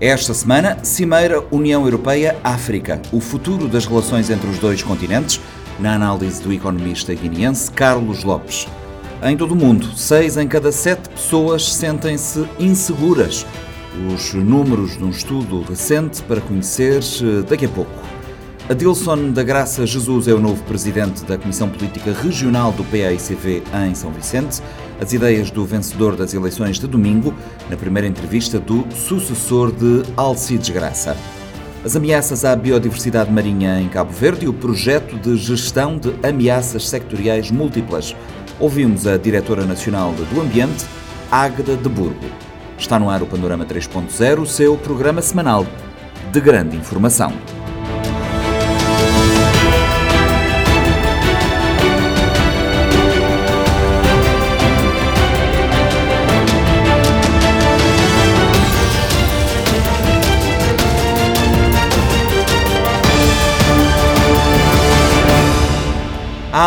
Esta semana, Cimeira União Europeia-África, o futuro das relações entre os dois continentes, na análise do economista guineense Carlos Lopes. Em todo o mundo, seis em cada sete pessoas sentem-se inseguras. Os números de um estudo recente para conhecer eh, daqui a pouco. Adilson da Graça Jesus é o novo presidente da Comissão Política Regional do PAICV em São Vicente. As ideias do vencedor das eleições de domingo, na primeira entrevista do sucessor de Alcides Graça. As ameaças à biodiversidade marinha em Cabo Verde e o projeto de gestão de ameaças sectoriais múltiplas. Ouvimos a diretora nacional do Ambiente, Águeda de Burgo. Está no ar o Panorama 3.0, seu programa semanal de grande informação.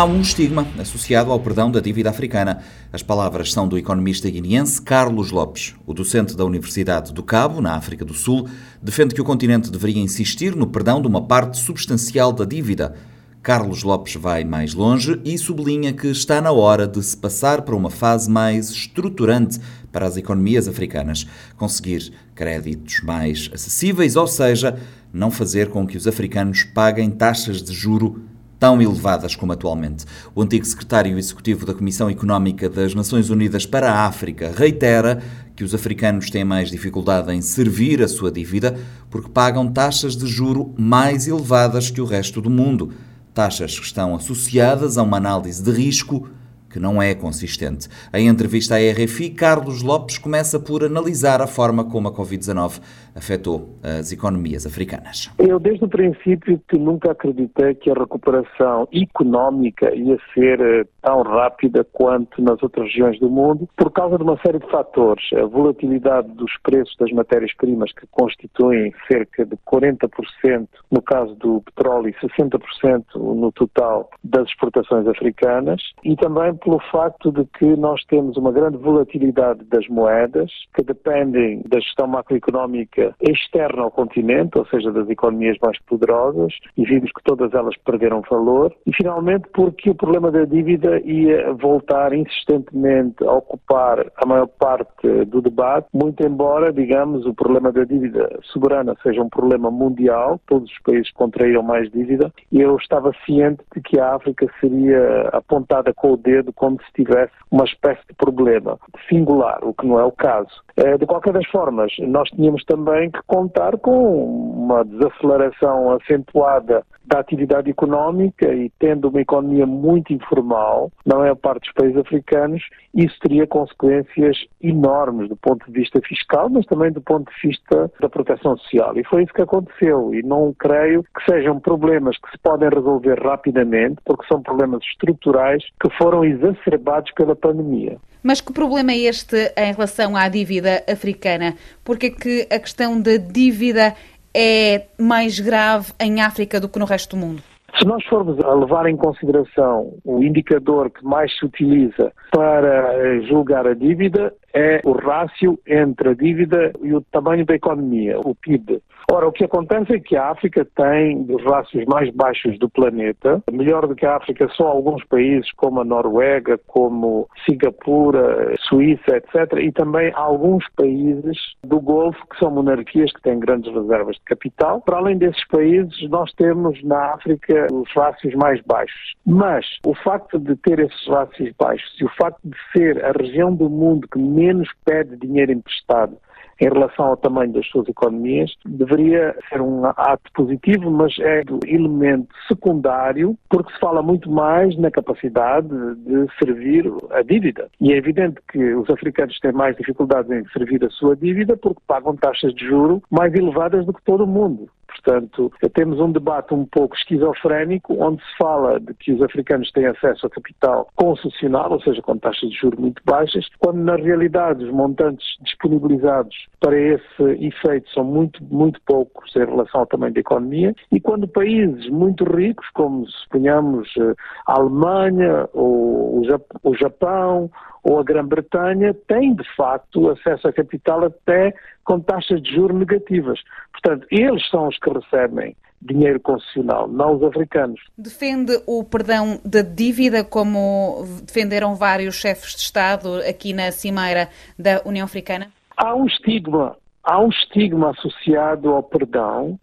Um estigma associado ao perdão da dívida africana. As palavras são do economista guineense Carlos Lopes. O docente da Universidade do Cabo, na África do Sul, defende que o continente deveria insistir no perdão de uma parte substancial da dívida. Carlos Lopes vai mais longe e sublinha que está na hora de se passar para uma fase mais estruturante para as economias africanas, conseguir créditos mais acessíveis, ou seja, não fazer com que os africanos paguem taxas de juro tão elevadas como atualmente. O antigo secretário executivo da Comissão Económica das Nações Unidas para a África reitera que os africanos têm mais dificuldade em servir a sua dívida porque pagam taxas de juro mais elevadas que o resto do mundo. Taxas que estão associadas a uma análise de risco que não é consistente. Em entrevista à RFI, Carlos Lopes começa por analisar a forma como a Covid-19 afetou as economias africanas. Eu, desde o princípio, que nunca acreditei que a recuperação económica ia ser eh, tão rápida quanto nas outras regiões do mundo, por causa de uma série de fatores. A volatilidade dos preços das matérias-primas, que constituem cerca de 40% no caso do petróleo e 60% no total das exportações africanas, e também pelo facto de que nós temos uma grande volatilidade das moedas, que dependem da gestão macroeconómica externa ao continente, ou seja, das economias mais poderosas, e vimos que todas elas perderam valor, e finalmente porque o problema da dívida ia voltar insistentemente a ocupar a maior parte do debate, muito embora, digamos, o problema da dívida soberana seja um problema mundial, todos os países contraíram mais dívida, e eu estava ciente de que a África seria apontada com o dedo como se tivesse uma espécie de problema singular, o que não é o caso. Eh, de qualquer das formas, nós tínhamos também que contar com uma desaceleração acentuada da atividade económica e tendo uma economia muito informal na maior parte dos países africanos, isso teria consequências enormes do ponto de vista fiscal, mas também do ponto de vista da proteção social. E foi isso que aconteceu. E não creio que sejam problemas que se podem resolver rapidamente, porque são problemas estruturais que foram exacerbados pela pandemia. Mas que problema é este em relação à dívida africana? Porque é que a questão da dívida é mais grave em África do que no resto do mundo? Se nós formos a levar em consideração o indicador que mais se utiliza para eh, julgar a dívida, é o rácio entre a dívida e o tamanho da economia, o PIB. Ora, o que acontece é que a África tem dos rácios mais baixos do planeta, melhor do que a África só alguns países como a Noruega, como Singapura, Suíça, etc. E também alguns países do Golfo que são monarquias que têm grandes reservas de capital. Para além desses países, nós temos na África os rácios mais baixos. Mas o facto de ter esses rácios baixos e o facto de ser a região do mundo que menos pede dinheiro emprestado em relação ao tamanho das suas economias, deveria ser um ato positivo, mas é um elemento secundário, porque se fala muito mais na capacidade de servir a dívida. E é evidente que os africanos têm mais dificuldades em servir a sua dívida porque pagam taxas de juro mais elevadas do que todo o mundo. Portanto, temos um debate um pouco esquizofrénico, onde se fala de que os africanos têm acesso a capital concessional, ou seja, com taxas de juros muito baixas, quando na realidade os montantes disponibilizados para esse efeito são muito, muito poucos em relação ao tamanho da economia, e quando países muito ricos, como suponhamos a Alemanha, ou o Japão, ou a Grã-Bretanha têm, de facto, acesso a capital até com taxas de juros negativas. Portanto, eles são os que recebem dinheiro concessional, não os africanos. Defende o perdão da dívida, como defenderam vários chefes de Estado aqui na Cimeira da União Africana? Há um estigma, há um estigma associado ao perdão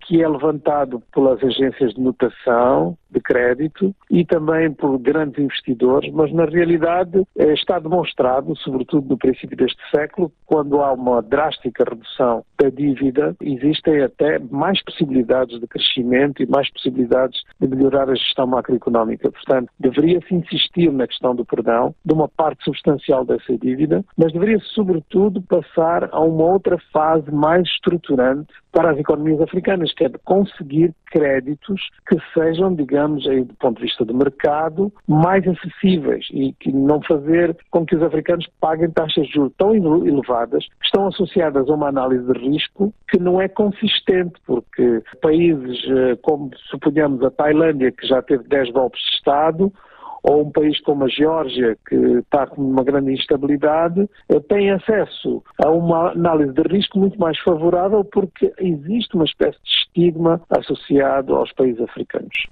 que é levantado pelas agências de notação de crédito e também por grandes investidores, mas na realidade eh, está demonstrado, sobretudo no princípio deste século, quando há uma drástica redução da dívida, existem até mais possibilidades de crescimento e mais possibilidades de melhorar a gestão macroeconómica. Portanto, deveria-se insistir na questão do perdão, de uma parte substancial dessa dívida, mas deveria-se, sobretudo, passar a uma outra fase mais estruturante para as economias africanas, que é de conseguir créditos que sejam, digamos, aí, do ponto de vista do mercado, mais acessíveis e que não fazer com que os africanos paguem taxas de juros tão elevadas que estão associadas a uma análise de risco que não é consistente, porque países eh, como, suponhamos, a Tailândia, que já teve 10 golpes de Estado, ou um país como a Geórgia, que está com uma grande instabilidade, eh, tem acesso a uma análise de risco muito mais favorável porque existe uma espécie de estigma associado aos países africanos.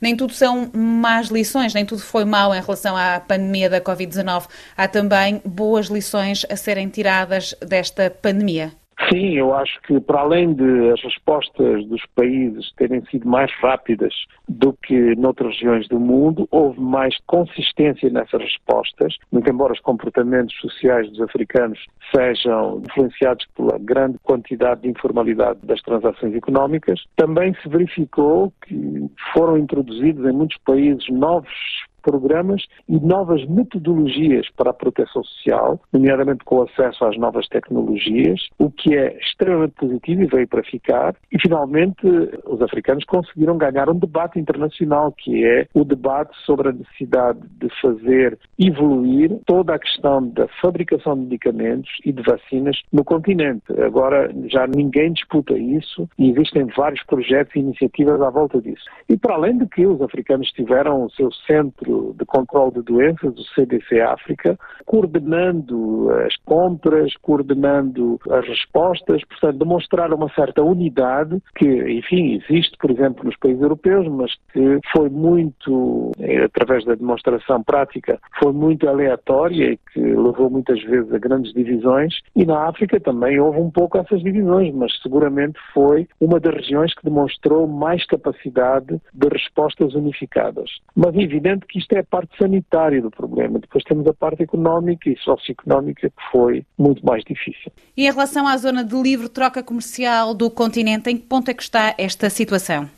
Nem tudo são más lições, nem tudo foi mau em relação à pandemia da Covid-19. Há também boas lições a serem tiradas desta pandemia. Sim, eu acho que para além de as respostas dos países terem sido mais rápidas do que noutras regiões do mundo, houve mais consistência nessas respostas, muito embora os comportamentos sociais dos africanos sejam influenciados pela grande quantidade de informalidade das transações económicas, também se verificou que foram introduzidos em muitos países novos programas e novas metodologias para a proteção social, nomeadamente com acesso às novas tecnologias, o que é extremamente positivo e veio para ficar. E, finalmente, os africanos conseguiram ganhar um debate internacional, que é o debate sobre a necessidade de fazer evoluir toda a questão da fabricação de medicamentos e de vacinas no continente. Agora já ninguém disputa isso e existem vários projetos e iniciativas à volta disso. E para além de que os africanos tiveram o seu centro de Controlo de Doenças, o CDC África, coordenando as compras, coordenando as respostas, portanto, demonstrar uma certa unidade que, enfim, existe, por exemplo, nos países europeus, mas que foi muito, eh, através da demonstração prática, foi muito aleatória e que levou muitas vezes a grandes divisões. E na África também houve um pouco essas divisões, mas seguramente foi uma das regiões que demonstrou mais capacidade de respostas unificadas. Mas é evidente que isto é a parte sanitária do problema. Depois temos a parte económica e socioeconómica que foi muito mais difícil. E em relação à zona de livre troca comercial do continente, em que ponto é que está esta situação?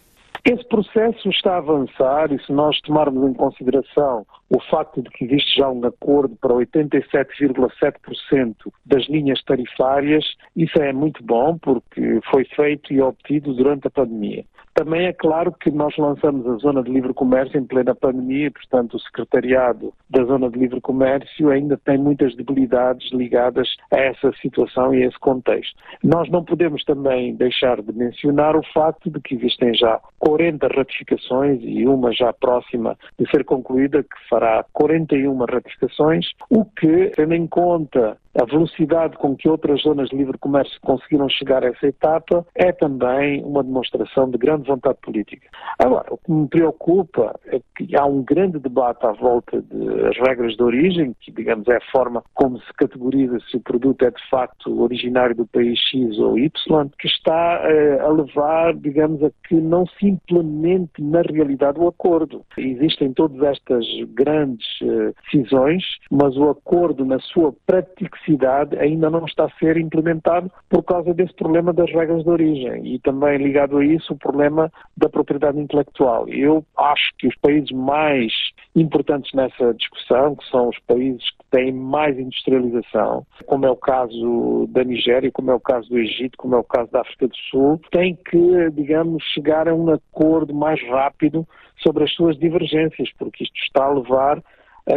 Esse processo está a avançar e se nós tomarmos em consideração o facto de que existe já um acordo para 87,7% das linhas tarifárias, isso é muito bom porque foi feito e obtido durante a pandemia. Também é claro que nós lançamos a Zona de Livre Comércio em plena pandemia, portanto, o Secretariado da Zona de Livre Comércio ainda tem muitas debilidades ligadas a essa situação e a esse contexto. Nós não podemos também deixar de mencionar o facto de que existem já 40 ratificações e uma já próxima de ser concluída, que fará 41 ratificações, o que, tendo em conta a velocidade com que outras zonas de livre comércio conseguiram chegar a essa etapa é também uma demonstração de grande vontade política. Agora, o que me preocupa é que há um grande debate à volta das regras de origem, que, digamos, é a forma como se categoriza se o produto é de facto originário do país X ou Y, que está eh, a levar, digamos, a que não se implemente na realidade o acordo. Existem todas estas grandes eh, decisões, mas o acordo, na sua prática cidade ainda não está a ser implementado por causa desse problema das regras de origem e também ligado a isso o problema da propriedade intelectual. Eu acho que os países mais importantes nessa discussão, que são os países que têm mais industrialização, como é o caso da Nigéria, como é o caso do Egito, como é o caso da África do Sul, têm que, digamos, chegar a um acordo mais rápido sobre as suas divergências, porque isto está a levar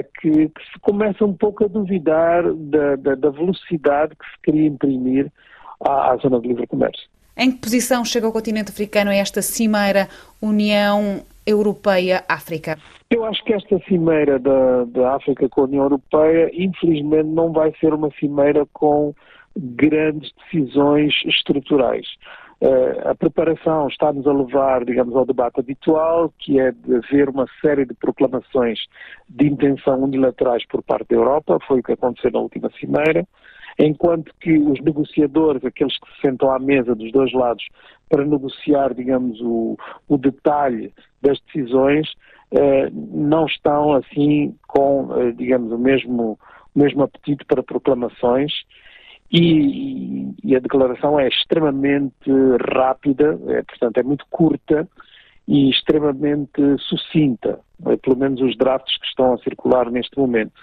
que, que, se começa um pouco a duvidar da, da, da velocidade que se queria imprimir à, à, zona de livre comércio. Em que posição chega o continente africano a esta cimeira União Europeia-África? Eu acho que esta cimeira da, da África com a União Europeia, infelizmente, não vai ser uma cimeira com grandes decisões estruturais. Uh, a preparação está-nos a levar, digamos, ao debate habitual, que é de haver uma série de proclamações de intenção unilaterais por parte da Europa, foi o que aconteceu na última cimeira, enquanto que os negociadores, aqueles que se sentam à mesa dos dois lados para negociar, digamos, o, o detalhe das decisões, uh, não estão assim com, uh, digamos, o mesmo, o mesmo apetite para proclamações e, e, a declaração é extremamente rápida, é, portanto é muito curta e extremamente sucinta, é, pelo menos os drafts que estão a circular neste momento.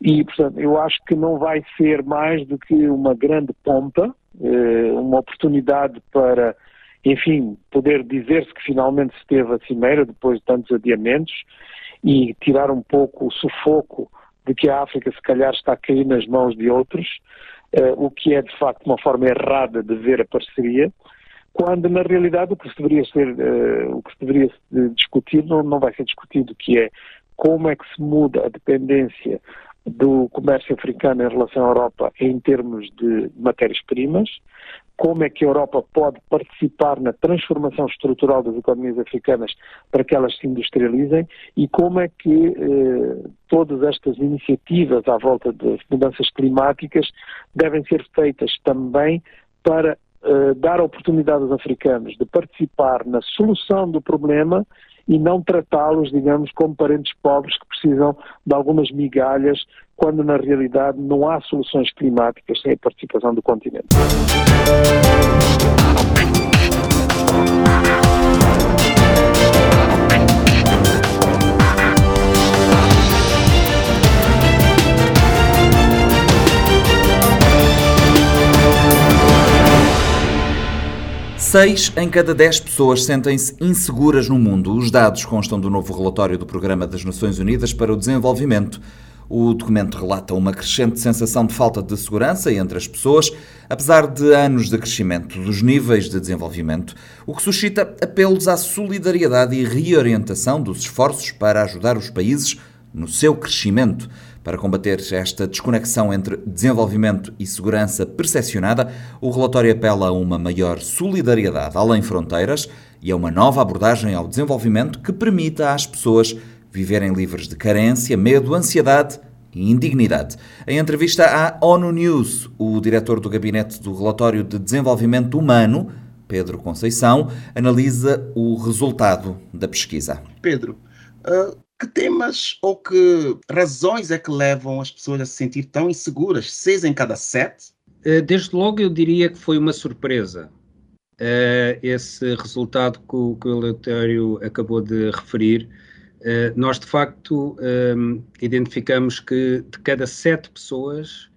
E, portanto, eu acho que não vai ser mais do que uma grande pompa, eh, uma oportunidade para, enfim, poder dizer-se que finalmente se teve a cimeira depois de tantos adiamentos e tirar um pouco o sufoco de que a África se calhar está a cair nas mãos de outros, o que é de facto uma forma errada de ver a parceria, quando na realidade o que se deveria ser, uh, o que se deveria discutir não, não vai ser discutido, que é como é que se muda a dependência do comércio africano em relação à Europa em termos de matérias-primas, como é que a Europa pode participar na transformação estrutural das economias africanas para que elas se industrializem e como é que eh, todas estas iniciativas à volta das mudanças climáticas devem ser feitas também para eh, dar oportunidade aos africanos de participar na solução do problema e não tratá-los, digamos, como parentes pobres que precisam de algumas migalhas, quando na realidade não há soluções climáticas sem a participação do continente. Seis em cada dez pessoas sentem-se inseguras no mundo. Os dados constam do novo relatório do Programa das Nações Unidas para o Desenvolvimento. O documento relata uma crescente sensação de falta de segurança entre as pessoas, apesar de anos de crescimento dos níveis de desenvolvimento, o que suscita apelos à solidariedade e reorientação dos esforços para ajudar os países no seu crescimento. Para combater esta desconexão entre desenvolvimento e segurança percepcionada, o relatório apela a uma maior solidariedade além fronteiras e a uma nova abordagem ao desenvolvimento que permita às pessoas viverem livres de carência, medo, ansiedade e indignidade. Em entrevista à ONU News, o diretor do Gabinete do Relatório de Desenvolvimento Humano, Pedro Conceição, analisa o resultado da pesquisa. Pedro, uh, que temas ou que razões é que levam as pessoas a se sentir tão inseguras? Seis em cada sete? Eh, desde logo eu diria que foi uma surpresa uh, esse resultado que o, que acabou de referir. Uh, nós, de facto, um, identificamos que de cada sete pessoas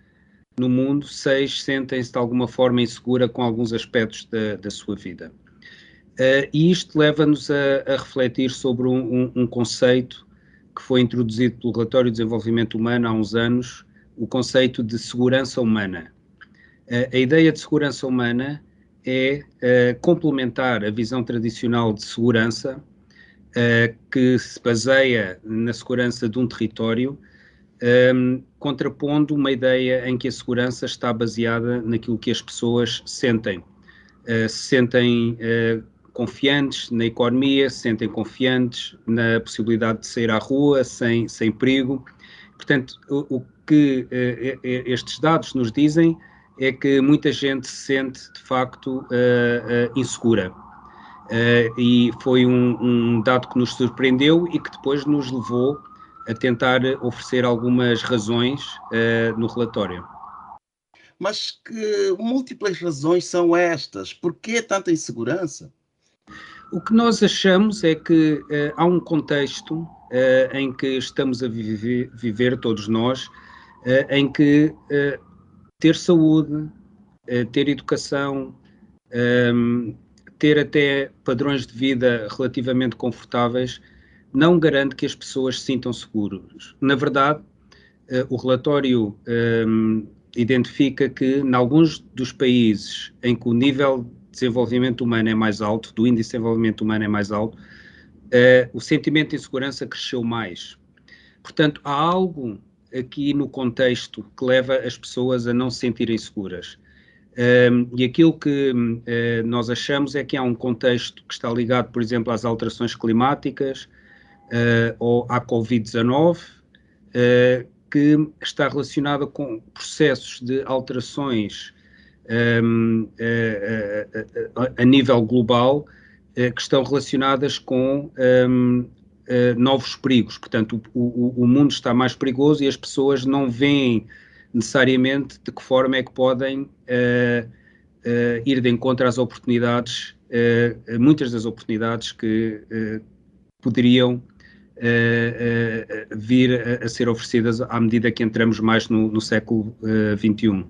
no mundo, seis sentem-se de alguma forma insegura com alguns aspectos da, da sua vida. E isto leva-nos a, a, refletir sobre um, um, um, conceito que foi introduzido pelo Relatório de Desenvolvimento Humano há uns anos, o conceito de segurança humana. a ideia de segurança humana é complementar a visão tradicional de segurança, que se baseia na segurança de um território, um, contrapondo uma ideia em que a segurança está baseada naquilo que as pessoas sentem. Uh, se sentem uh, confiantes na economia, se sentem confiantes na possibilidade de sair à rua sem, sem perigo. Portanto, o, o que uh, estes dados nos dizem é que muita gente se sente de facto insegura. e foi um, um, dado que nos surpreendeu e que depois nos levou a tentar oferecer algumas razões no relatório. Mas que múltiplas razões são estas? Por que tanta insegurança? O que nós achamos é que uh, há um contexto uh, em que estamos a viver, viver todos nós, uh, em que ter saúde, ter educação, ehm, ter até padrões de vida relativamente confortáveis, não garante que as pessoas se sintam seguras. Na verdade, o relatório ehm, identifica que, em alguns dos países em que o nível desenvolvimento humano é mais alto, do índice de desenvolvimento humano é mais alto, uh, o sentimento de insegurança cresceu mais. Portanto, há algo aqui no contexto que leva as pessoas a não se sentirem seguras. Um, e aquilo que uh, nós achamos é que há um contexto que está ligado, por exemplo, às alterações climáticas uh, ou à Covid-19, uh, que está relacionada com processos de alterações um, a, a, nível global que estão relacionadas com um, novos perigos. Portanto, o, o, o mundo está mais perigoso e as pessoas não veem necessariamente de que forma é que podem uh, uh, ir de encontro às oportunidades, uh, muitas das oportunidades que poderiam vir a, a, ser oferecidas à medida que entramos mais no, no século XXI.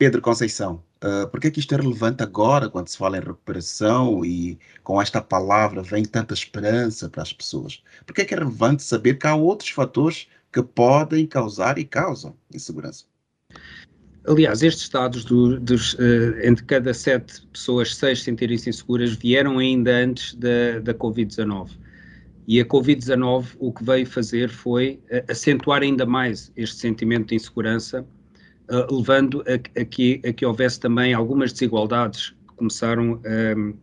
Pedro Conceição, uh, por que, é que isto é relevante agora, quando se fala em recuperação e com esta palavra vem tanta esperança para as pessoas? Por que é que é relevante saber que há outros fatores que podem causar e causam insegurança? Aliás, estes dados do, dos, uh, entre cada sete pessoas, seis sentirem-se inseguras, vieram ainda antes da, da Covid-19. E a Covid-19 o que veio fazer foi uh, acentuar ainda mais este sentimento de insegurança, uh, levando a, a, que, a, que, houvesse também algumas desigualdades que começaram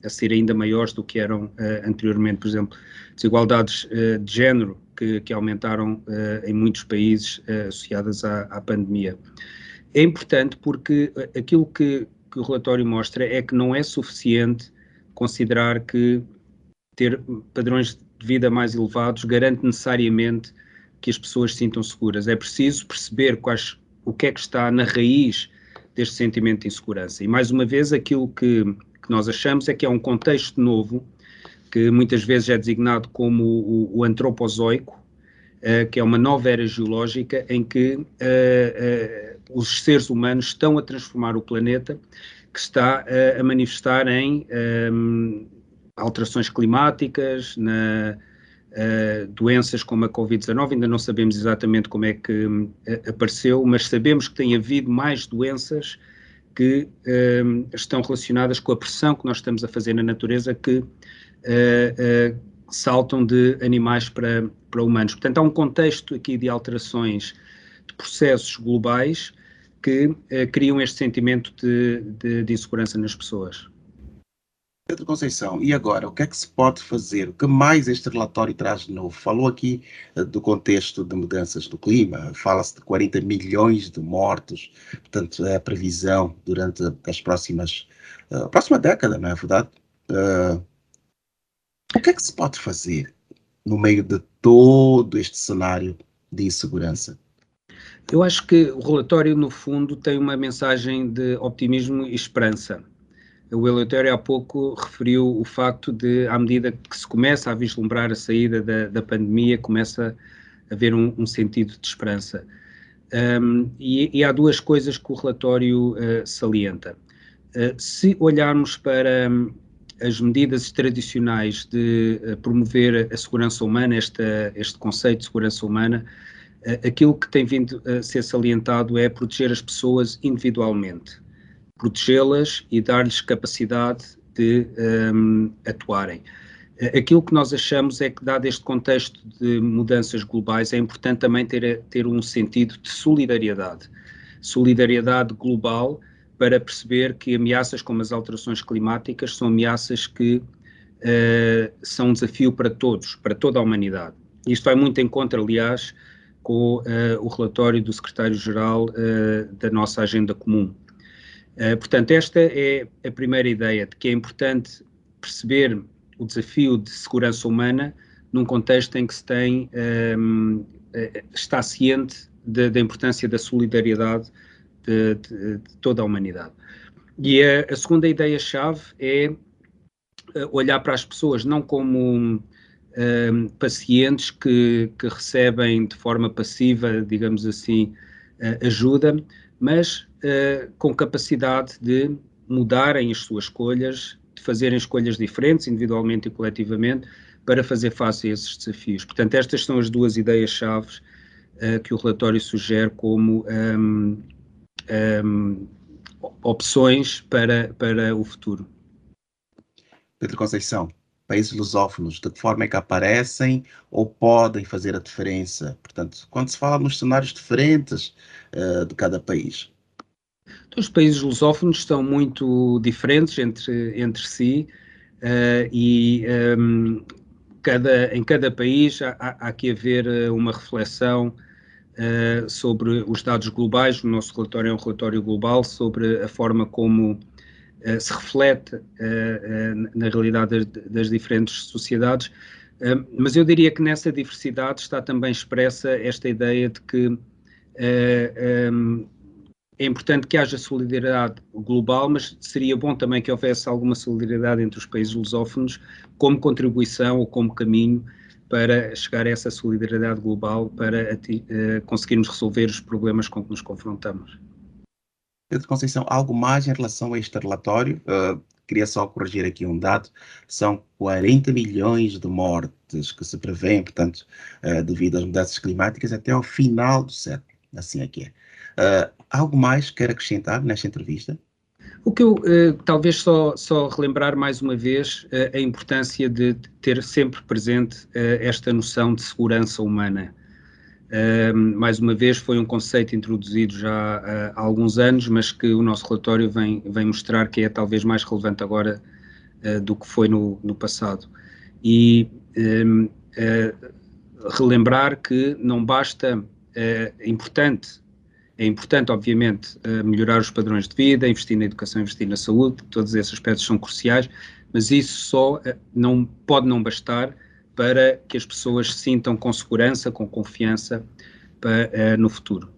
a ser ainda maiores do que eram anteriormente. Por exemplo, desigualdades de género que, que aumentaram em muitos países associadas à, à pandemia é importante porque eh, aquilo que, que, o relatório mostra é que não é suficiente considerar que ter padrões de vida mais elevados garante necessariamente que as pessoas se sintam seguras. É preciso perceber quais, o que é que está na raiz deste sentimento de insegurança. E mais uma vez, aquilo que, que nós achamos é que é um contexto novo, que muitas vezes é designado como o, o antropozoico, uh, que é uma nova era geológica em que uh, uh, os seres humanos estão a transformar o planeta, que está a, manifestar em um, alterações climáticas, na, uh, doenças como a Covid-19, ainda não sabemos exatamente como é que uh, apareceu, mas sabemos que tem havido mais doenças que uh, estão relacionadas com a pressão que nós estamos a fazer na natureza que saltam de animais para, para humanos. Portanto, há um contexto aqui de alterações de processos globais que uh, criam este sentimento de, de, de, insegurança nas pessoas. Pedro Conceição, e agora, o que é que se pode fazer? O que mais este relatório traz de novo? Falou aqui uh, do contexto de mudanças do clima, fala-se de 40 milhões de mortos, portanto, é a previsão durante as próximas, uh, próxima década, não é verdade? Uh, o que é que se pode fazer no meio de todo este cenário de insegurança? Eu acho que o relatório, no fundo, tem uma mensagem de optimismo e esperança. O Eleutério há pouco referiu o facto de, à medida que se começa a vislumbrar a saída da, da pandemia, começa a haver um, um sentido de esperança. Um, e, e, há duas coisas que o relatório uh, salienta. Uh, se olharmos para um, as medidas tradicionais de uh, promover a segurança humana, esta, este conceito de segurança humana, aquilo que tem vindo a ser salientado é proteger as pessoas individualmente, protegê-las e dar-lhes capacidade de um, atuarem. Aquilo que nós achamos é que, dado este contexto de mudanças globais, é importante também ter, ter um sentido de solidariedade. Solidariedade global para perceber que ameaças como as alterações climáticas são ameaças que uh, são um desafio para todos, para toda a humanidade. Isto vai muito em contra, aliás, com uh, o relatório do secretário-geral uh, da nossa agenda comum. Uh, portanto, esta é a primeira ideia de que é importante perceber o desafio de segurança humana num contexto em que se tem, um, ehm, está ciente da importância da solidariedade de, de, de, toda a humanidade. E a, a segunda ideia-chave é olhar para as pessoas não como uh, pacientes que, que, recebem de forma passiva, digamos assim, ajuda, mas uh, com capacidade de mudarem as suas escolhas, de fazerem escolhas diferentes, individualmente e coletivamente, para fazer face a esses desafios. Portanto, estas são as duas ideias-chave uh, que o relatório sugere como um, um, opções para, para o futuro. Pedro Conceição, países lusófonos, de que forma é que aparecem ou podem fazer a diferença? Portanto, quando se fala nos cenários diferentes uh, de cada país. Os países lusófonos são muito diferentes entre, entre si uh, e um, cada, em cada país há, há que haver eh, uma reflexão uh, sobre os dados globais. O nosso relatório é um relatório global sobre a forma como uh, se reflete na realidade das, das diferentes sociedades. mas eu diria que nessa diversidade está também expressa esta ideia de que um, é importante que haja solidariedade global, mas seria bom também que houvesse alguma solidariedade entre os países lusófonos como contribuição ou como caminho para chegar a essa solidariedade global para uh, conseguirmos resolver os problemas com que nos confrontamos. Pedro Conceição, algo mais em relação a este relatório? Uh, queria só corrigir aqui um dado: são 40 milhões de mortes que se prevêem, portanto, uh, devido às mudanças climáticas até ao final do século. Assim é que é. Uh, algo mais quer acrescentar nesta entrevista? O que eu uh, talvez só, só relembrar mais uma vez uh, a importância de ter sempre presente esta noção de segurança humana. mais uma vez, foi um conceito introduzido já há alguns anos, mas que o nosso relatório vem, vem mostrar que é talvez mais relevante agora do que foi no, no passado. E um, relembrar que não basta, é importante é importante, obviamente, eh, melhorar os padrões de vida, investir na educação, investir na saúde, todos esses aspectos são cruciais, mas isso só eh, não pode não bastar para que as pessoas se sintam com segurança, com confiança para, eh, no futuro.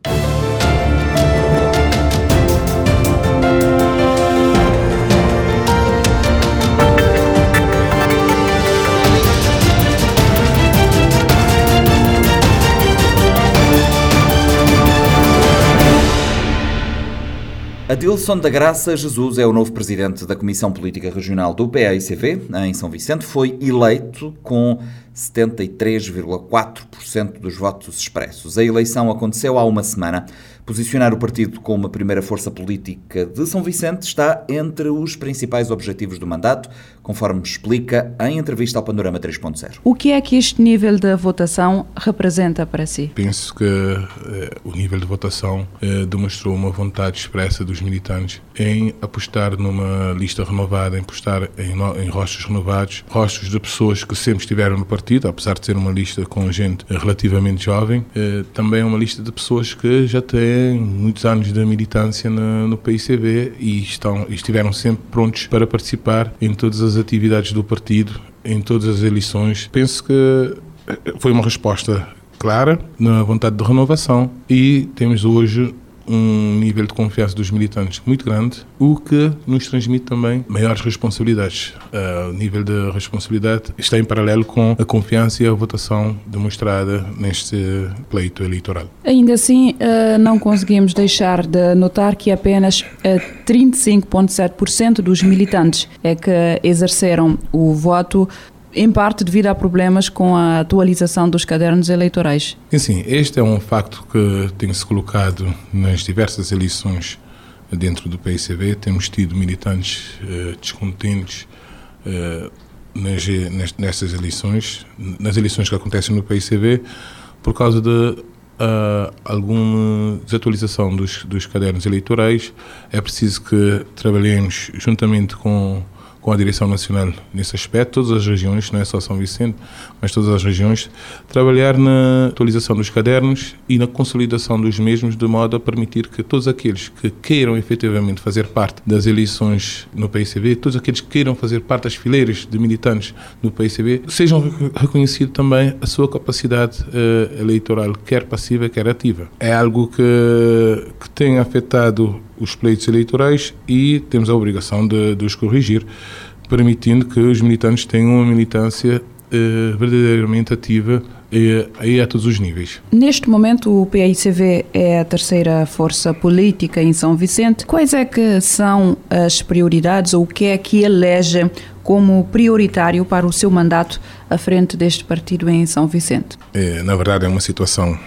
Adilson da Graça Jesus é o novo presidente da Comissão Política Regional do PAICV, em São Vicente. Foi eleito com 73,4% dos votos expressos. A eleição aconteceu há uma semana. Posicionar o partido como a primeira força política de São Vicente está entre os principais objetivos do mandato, conforme explica em entrevista ao Panorama 3.0. O que é que este nível de votação representa para si? Penso que eh, o nível de votação eh, demonstrou uma vontade expressa dos militantes em apostar numa lista renovada, em apostar em, em rostos renovados, rostos de pessoas que sempre estiveram no partido, apesar de ser uma lista com gente relativamente jovem, eh, também é uma lista de pessoas que já têm muitos anos de militância no, no PICB e estão, estiveram sempre prontos para participar em todas as atividades do partido, em todas as eleições. Penso que foi uma resposta clara na vontade de renovação e temos hoje um nível de confiança dos militantes muito grande, o que nos transmite também maiores responsabilidades. Uh, o nível de responsabilidade está em paralelo com a confiança e a votação demonstrada neste pleito eleitoral. Ainda assim, uh, não conseguimos deixar de notar que apenas uh, ah, 35,7% dos militantes é que exerceram o voto em parte devido a problemas com a atualização dos cadernos eleitorais. Sim, este é um facto que tem-se colocado nas diversas eleições dentro do PICB. Temos tido militantes eh, descontentes eh, nas, nestas eleições, nas eleições que acontecem no PICB, por causa de uh, alguma desatualização dos, dos cadernos eleitorais. É preciso que trabalhemos juntamente com com a Direção Nacional nesse aspecto, todas as regiões, não é só São Vicente, mas todas as regiões, trabalhar na atualização dos cadernos e na consolidação dos mesmos, de modo a permitir que todos aqueles que queiram efetivamente fazer parte das eleições no PICB, todos aqueles que queiram fazer parte das fileiras de militantes no PICB, sejam reconhecido também a sua capacidade uh, eleitoral, quer passiva, quer ativa. É algo que, que tem afetado os pleitos eleitorais e temos a obrigação de, de os corrigir, permitindo que os militantes tenham uma militância eh, verdadeiramente ativa e, e a todos os níveis. Neste momento o PICV é a terceira força política em São Vicente. Quais é que são as prioridades ou o que é que elege como prioritário para o seu mandato à frente deste partido em São Vicente? É, na verdade é uma situação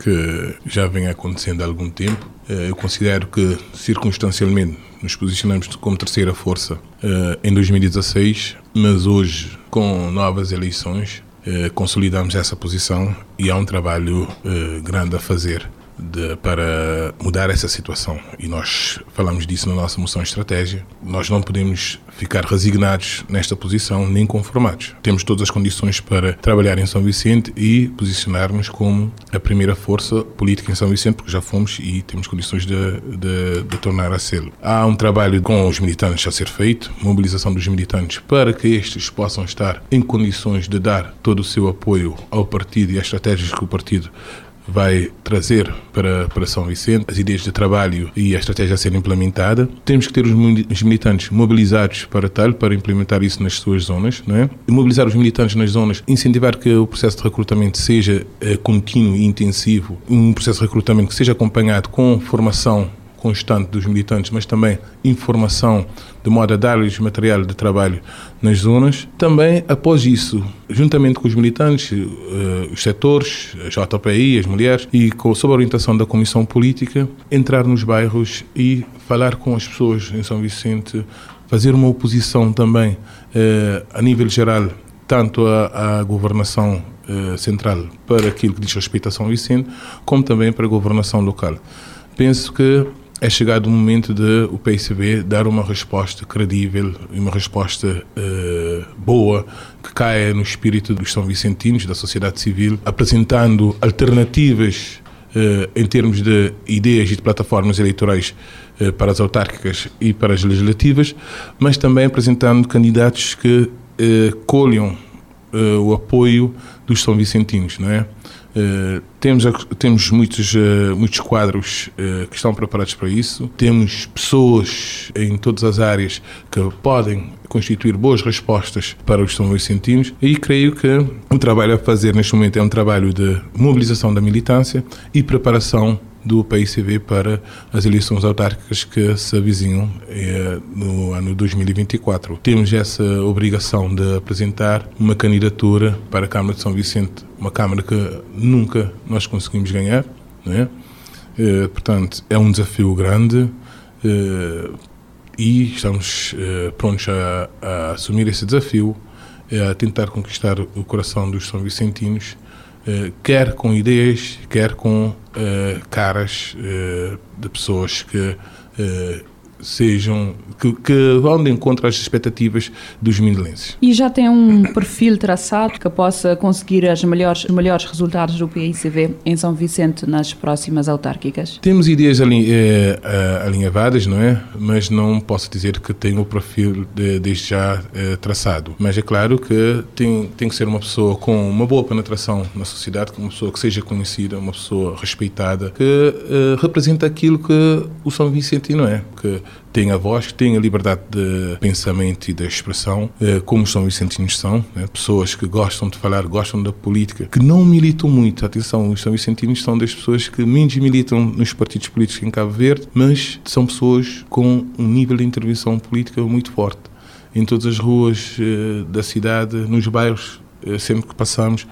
que já vem acontecendo há algum tempo. Eh, eu considero que, circunstancialmente, nos posicionamos como terceira força uh, em 2016, mas hoje, com novas eleições, uh, consolidamos essa posição e há um trabalho grande a fazer de, para mudar essa situação. E nós falamos disso na nossa moção estratégia. Nós não podemos ficar resignados nesta posição nem conformados. Temos todas as condições para trabalhar em São Vicente e posicionarmos como a primeira força política em São Vicente, porque já fomos e temos condições de, de, de tornar a ser. Há um trabalho com os militantes a ser feito, mobilização dos militantes para que estes possam estar em condições de dar todo o seu apoio ao partido e às estratégias que o partido vai trazer para, para São Vicente, as ideias de trabalho e a estratégia a ser implementada. Temos que ter os militantes mobilizados para tal, para implementar isso nas suas zonas, não é? E mobilizar os militantes nas zonas, incentivar que o processo de recrutamento seja é, contínuo e intensivo, um processo de recrutamento que seja acompanhado com formação constante dos militantes, mas também informação de modo a dar-lhes material de trabalho nas zonas. Também, após isso, juntamente com os militantes, uh, os setores, a JPI, as mulheres, e com, sob a orientação da Comissão Política, entrar nos bairros e falar com as pessoas em São Vicente, fazer uma oposição também uh, a nível geral, tanto à, à governação uh, central para aquilo que diz respeito a São Vicente, como também para a governação local. Penso que é chegado o momento de o PICB dar uma resposta credível uma resposta uh, boa que caia no espírito dos São Vicentinos, da sociedade civil, apresentando alternativas uh, em termos de ideias e de plataformas eleitorais uh, para as autárquicas e para as legislativas, mas também apresentando candidatos que colham o apoio dos São Vicentinos, não é? Uh, temos, temos muitos, uh, muitos quadros uh, que estão preparados para isso, temos pessoas em todas as áreas que podem constituir boas respostas para os São Vicentinos e creio que o trabalho a fazer neste momento é um trabalho de mobilização da militância e preparação do PICV para as eleições autárquicas que se avizinham eh, no ano 2024. Temos essa obrigação de apresentar uma candidatura para a Câmara de São Vicente, uma Câmara que nunca nós conseguimos ganhar, não é? Eh, portanto, é um desafio grande eh, e estamos prontos a, a assumir esse desafio, a tentar conquistar o coração dos São Vicentinos eh, quer com ideias, quer com uh, caras uh, de pessoas que sejam que, que, vão de encontro às expectativas dos mindelenses. E já tem um perfil traçado que possa conseguir as melhores, os melhores resultados do PICV em São Vicente nas próximas autárquicas? Temos ideias ali, eh, eh, alinhavadas, não é? Mas não posso dizer que tenho o perfil de, desde já eh, traçado. Mas é claro que tem, tem que ser uma pessoa com uma boa penetração na sociedade, uma pessoa que seja conhecida, uma pessoa respeitada, que representa aquilo que o São Vicentino é, que têm a voz, têm a liberdade de pensamento e de expressão, eh, como São Vicentinos são, né? pessoas que gostam de falar, gostam da política, que não militam muito. Atenção, os São Vicentinos são das pessoas que menos militam nos partidos políticos em Cabo Verde, mas são pessoas com um nível de intervenção política muito forte. Em todas as ruas eh, da cidade, nos bairros, eh, sempre que passamos,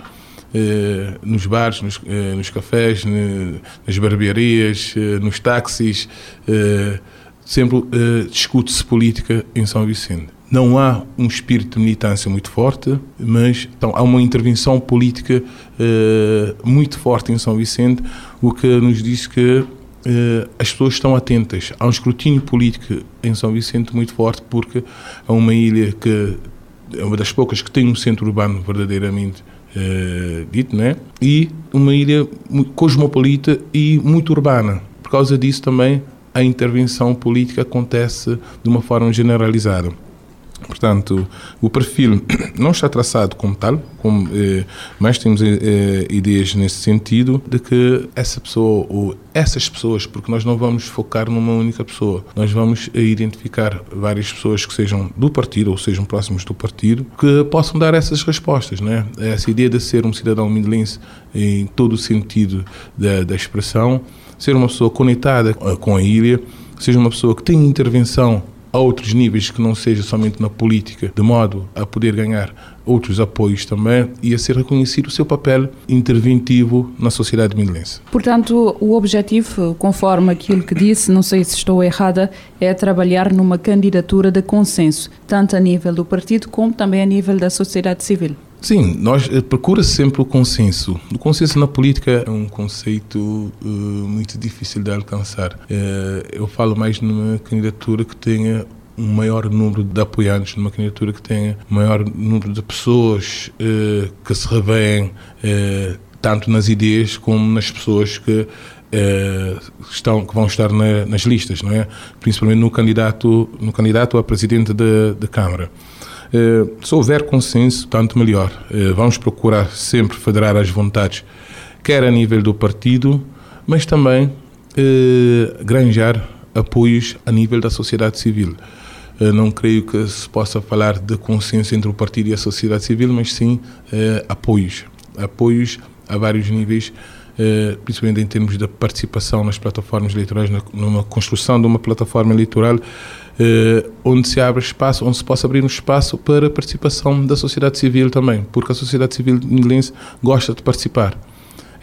nos bares, nos, nos cafés, nas barbearias, nos táxis, sempre uh, discute-se política em São Vicente. Não há um espírito de militância muito forte, mas então, há uma intervenção política uh, muito forte em São Vicente, o que nos diz que uh, as pessoas estão atentas. Há um escrutínio político em São Vicente muito forte, porque é uma ilha que é uma das poucas que tem um centro urbano verdadeiramente uh, dito, né? e uma ilha cosmopolita e muito urbana. Por causa disso também a intervenção política acontece de uma forma generalizada. Portanto, o perfil não está traçado como tal, como, eh, mas temos eh, eh, ideias nesse sentido de que essa pessoa ou essas pessoas, porque nós não vamos focar numa única pessoa, nós vamos identificar várias pessoas que sejam do partido ou sejam próximos do partido que possam dar essas respostas, né? Essa ideia de ser um cidadão mindelense em todo o sentido da, da expressão ser uma pessoa conectada com a ilha, seja uma pessoa que tem intervenção a outros níveis que não seja somente na política, de modo a poder ganhar outros apoios também e a ser reconhecido o seu papel interventivo na sociedade milense. Portanto, o objetivo, conforme aquilo que disse, não sei se estou errada, é trabalhar numa candidatura de consenso, tanto a nível do partido como também a nível da sociedade civil. Sim, nós eh, procura sempre o consenso. O consenso na política é um conceito uh, muito difícil de alcançar. Uh, eu falo mais numa candidatura que tenha um maior número de apoiantes, numa candidatura que tenha um maior número de pessoas que se revêem tanto nas ideias como nas pessoas que estão que vão estar na, nas listas, não é? Principalmente no candidato no candidato a presidente da Câmara. Eh, se houver consenso, tanto melhor. Eh, vamos procurar sempre federar as vontades, quer a nível do partido, mas também eh, granjar apoios a nível da sociedade civil. Não creio que se possa falar de consenso entre o partido e a sociedade civil, mas sim apoios. Apoios a vários níveis eh, principalmente em termos da participação nas plataformas eleitorais, numa construção de uma plataforma eleitoral eh, onde se abre espaço, onde se possa abrir um espaço para a participação da sociedade civil também, porque a sociedade civil milense gosta de participar.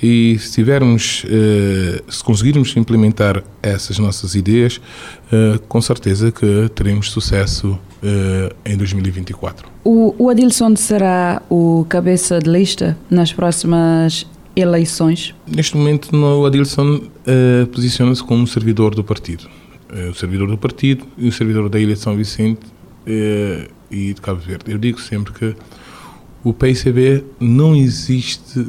E se tivermos, eh, se conseguirmos implementar essas nossas ideias, com certeza que teremos sucesso em 2024. O, o Adilson será o cabeça de lista nas próximas eleições? Neste momento, o Adilson posiciona-se como servidor do partido. Uh, o servidor do partido e o servidor da Ilha de São Vicente uh, e de Cabo Verde. Eu digo sempre que o PICB não existe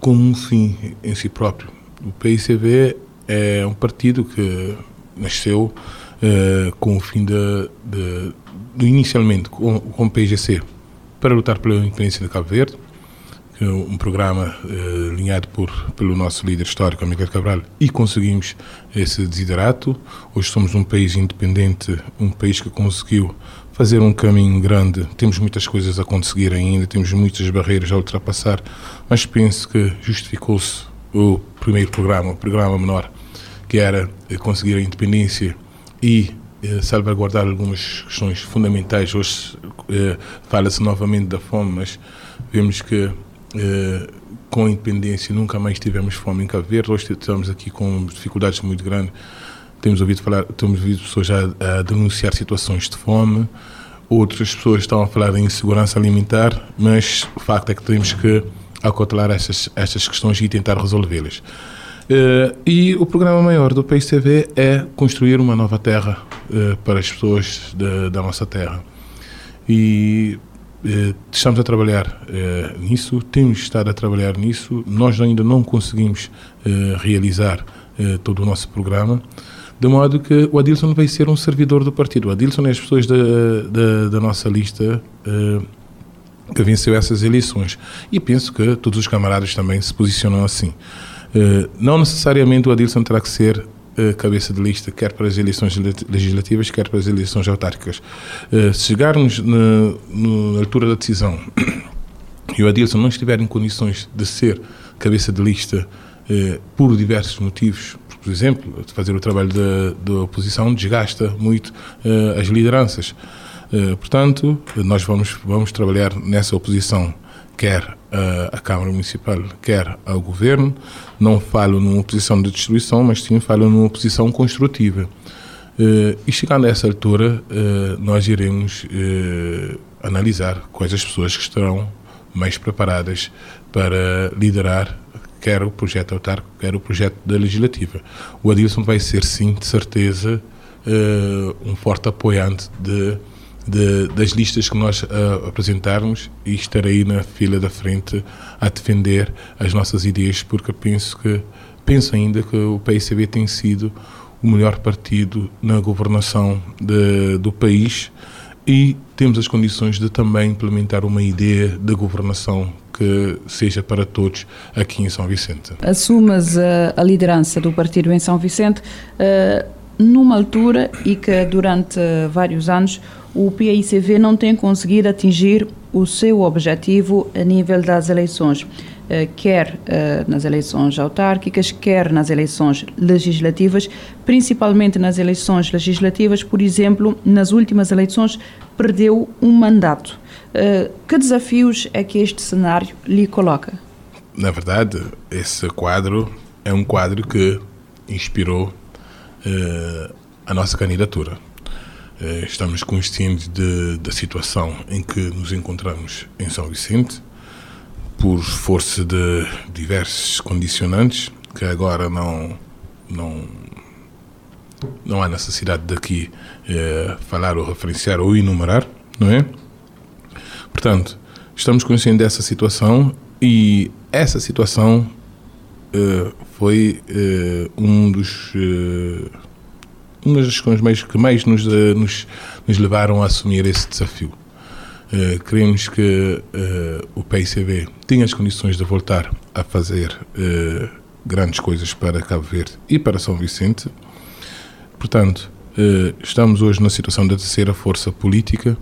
como um fim em si próprio. O PICB é um partido que nasceu com o fim de, de, de inicialmente com, com o PIGC para lutar pela independência de Cabo Verde, um programa uh, alinhado por, pelo nosso líder histórico, Miguel Cabral, e conseguimos esse desiderato. Hoje somos um país independente, um país que conseguiu fazer um caminho grande. Temos muitas coisas a conseguir ainda, temos muitas barreiras a ultrapassar, mas penso que justificou-se o primeiro programa, o programa menor, que era eh, conseguir a independência e eh, salvaguardar algumas questões fundamentais. Hoje eh, fala-se novamente da fome, mas vemos que eh, com a independência nunca mais tivemos fome em Cabo Verde. Hoje estamos aqui com dificuldades muito grandes. Temos ouvido falar, temos ouvido pessoas a, a denunciar situações de fome. Outras pessoas estão a falar de insegurança alimentar, mas o facto é que temos que acautelar estas, estas questões e tentar resolvê-las. Uh, e o programa maior do PICV é construir uma nova terra uh, para as pessoas da nossa terra. E eh, estamos a trabalhar eh, nisso, temos estado a trabalhar nisso. Nós ainda não conseguimos eh, realizar todo o nosso programa, de modo que o Adilson vai ser um servidor do partido. O Adilson é as pessoas da, da, da nossa lista que venceu essas eleições. E penso que todos os camaradas também se posicionam assim. não necessariamente o Adilson terá que ser cabeça de lista, quer para as eleições legislativas, quer para as eleições autárquicas. Eh, se chegarmos na, na altura da decisão e o Adilson não estiver em condições de ser cabeça de lista eh, por diversos motivos, por exemplo, fazer o trabalho da, da oposição desgasta muito eh, as lideranças. portanto, nós vamos, vamos trabalhar nessa oposição quer a Câmara Municipal, quer ao Governo. Não falo numa posição de destruição, mas sim falo numa posição construtiva. Uh, e chegando a essa altura, uh, nós iremos analisar quais as pessoas que estarão mais preparadas para liderar quer o projeto autárquico, quer o projeto da legislativa. O Adilson vai ser, sim, de certeza, um forte apoiante de de, das listas que nós uh, apresentarmos e estarei na fila da frente a defender as nossas ideias, porque penso que penso ainda que o PICB tem sido o melhor partido na governação de, do país e temos as condições de também implementar uma ideia de governação que seja para todos aqui em São Vicente. Assumas a, a liderança do partido em São Vicente uh, numa altura e que durante vários anos o PICV não tem conseguido atingir o seu objetivo a nível das eleições. quer nas eleições autárquicas, quer nas eleições legislativas, principalmente nas eleições legislativas, por exemplo, nas últimas eleições perdeu um mandato. Que desafios é que este cenário lhe coloca? Na verdade, esse quadro é um quadro que inspirou a nossa candidatura eh, estamos conscientes de, da situação em que nos encontramos em São Vicente, por força de diversos condicionantes que agora não não não há necessidade daqui eh, falar ou referenciar ou enumerar, não é? Portanto, estamos conscientes dessa situação e essa situação eh, foi eh, um dos eh, uma das questões que mais nos, eh, nos, nos levaram a assumir esse desafio. Uh, queremos que uh, o PICB tenha as condições de voltar a fazer uh, grandes coisas para Cabo Verde e para São Vicente. Portanto, estamos hoje na situação da terceira força política.